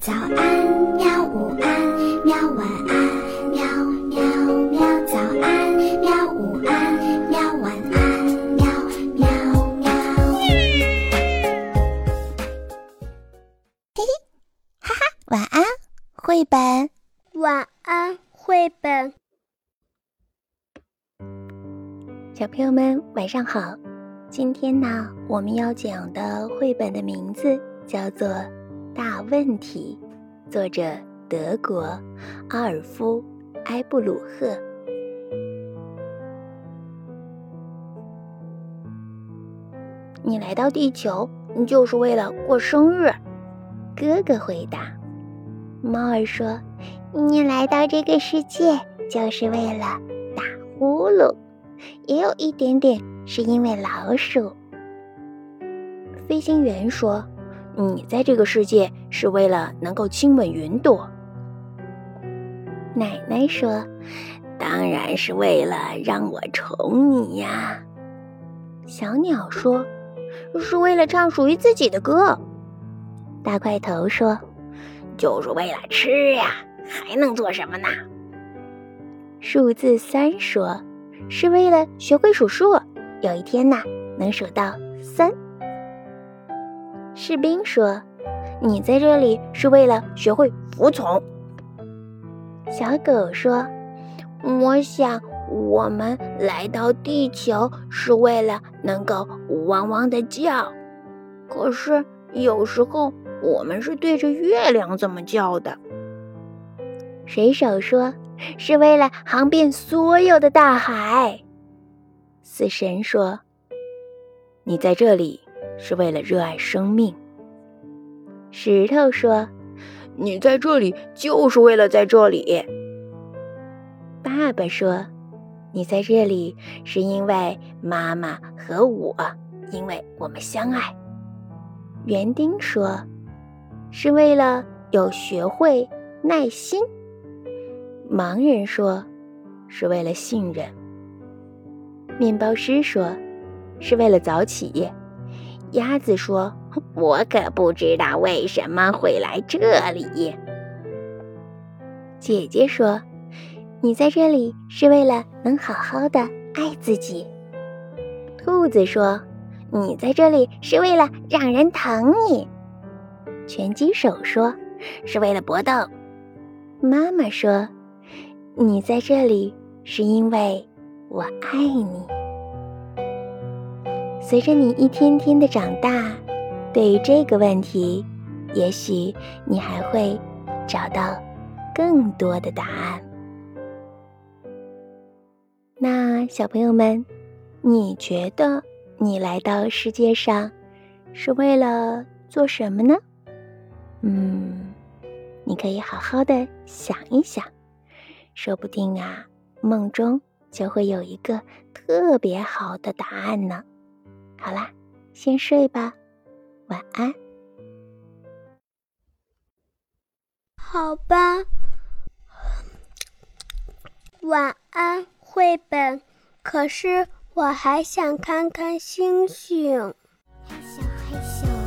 早安，喵！午安，喵！晚安，喵喵喵！早安，喵！午安，喵！晚安，喵喵喵！嘿嘿，哈哈，晚安，绘本。晚安，绘本。小朋友们，晚上好。今天呢，我们要讲的绘本的名字叫做。大问题，作者德国阿尔夫埃布鲁赫。你来到地球就是为了过生日？哥哥回答。猫儿说：“你来到这个世界就是为了打呼噜，也有一点点是因为老鼠。”飞行员说。你在这个世界是为了能够亲吻云朵。奶奶说：“当然是为了让我宠你呀。”小鸟说：“是为了唱属于自己的歌。”大块头说：“就是为了吃呀，还能做什么呢？”数字三说：“是为了学会数数，有一天呐，能数到三。”士兵说：“你在这里是为了学会服从。”小狗说：“我想我们来到地球是为了能够汪汪的叫，可是有时候我们是对着月亮这么叫的。”水手说：“是为了航遍所有的大海。”死神说：“你在这里。”是为了热爱生命。石头说：“你在这里就是为了在这里。”爸爸说：“你在这里是因为妈妈和我，因为我们相爱。”园丁说：“是为了有学会耐心。”盲人说：“是为了信任。”面包师说：“是为了早起。”鸭子说：“我可不知道为什么会来这里。”姐姐说：“你在这里是为了能好好的爱自己。”兔子说：“你在这里是为了让人疼你。”拳击手说：“是为了搏斗。”妈妈说：“你在这里是因为我爱你。”随着你一天天的长大，对于这个问题，也许你还会找到更多的答案。那小朋友们，你觉得你来到世界上是为了做什么呢？嗯，你可以好好的想一想，说不定啊，梦中就会有一个特别好的答案呢。好啦，先睡吧，晚安。好吧，晚安，绘本。可是我还想看看星星。害羞害羞。